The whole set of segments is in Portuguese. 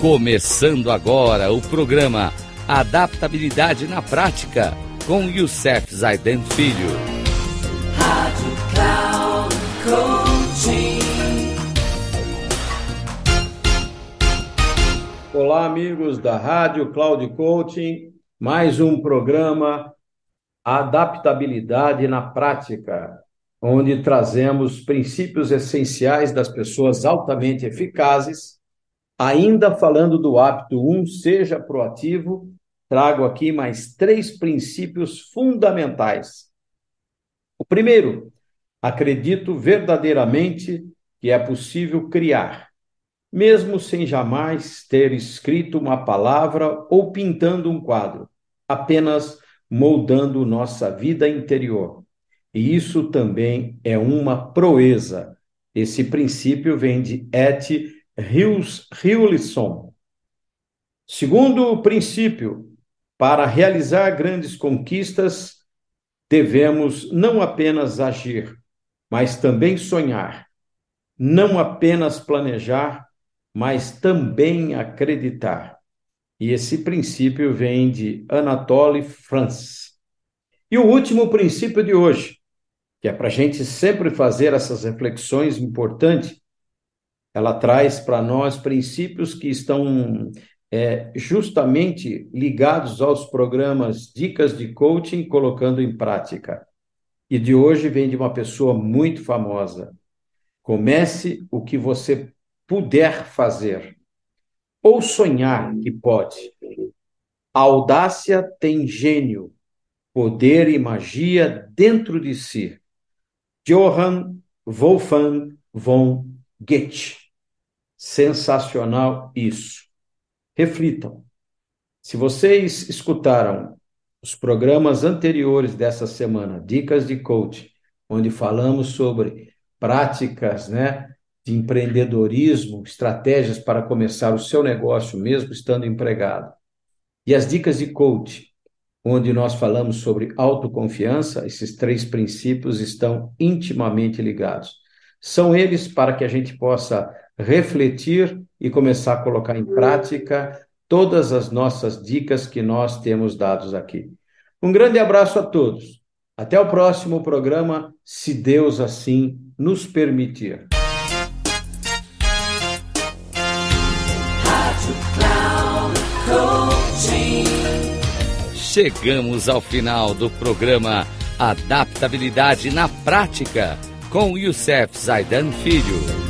Começando agora o programa Adaptabilidade na Prática com Youssef Zaiden Filho. Rádio Cloud Coaching. Olá, amigos da Rádio Cloud Coaching. Mais um programa Adaptabilidade na Prática, onde trazemos princípios essenciais das pessoas altamente eficazes Ainda falando do hábito 1, um, seja proativo, trago aqui mais três princípios fundamentais. O primeiro, acredito verdadeiramente que é possível criar, mesmo sem jamais ter escrito uma palavra ou pintando um quadro, apenas moldando nossa vida interior. E isso também é uma proeza. Esse princípio vem de Et Hewlisson. Segundo princípio, para realizar grandes conquistas, devemos não apenas agir, mas também sonhar, não apenas planejar, mas também acreditar. E esse princípio vem de Anatole France. E o último princípio de hoje, que é para a gente sempre fazer essas reflexões importantes, ela traz para nós princípios que estão é, justamente ligados aos programas Dicas de Coaching, colocando em prática. E de hoje vem de uma pessoa muito famosa. Comece o que você puder fazer, ou sonhar que pode. A audácia tem gênio, poder e magia dentro de si. Johann Wolfgang von Goethe. Sensacional isso. Reflitam. Se vocês escutaram os programas anteriores dessa semana, Dicas de Coach, onde falamos sobre práticas, né, de empreendedorismo, estratégias para começar o seu negócio mesmo estando empregado. E as dicas de coach, onde nós falamos sobre autoconfiança, esses três princípios estão intimamente ligados. São eles para que a gente possa refletir e começar a colocar em prática todas as nossas dicas que nós temos dados aqui. Um grande abraço a todos. Até o próximo programa, se Deus assim nos permitir. Chegamos ao final do programa Adaptabilidade na Prática com Youssef Zaidan Filho.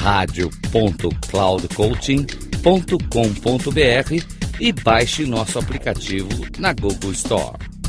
radio.cloudcoaching.com.br e baixe nosso aplicativo na Google Store.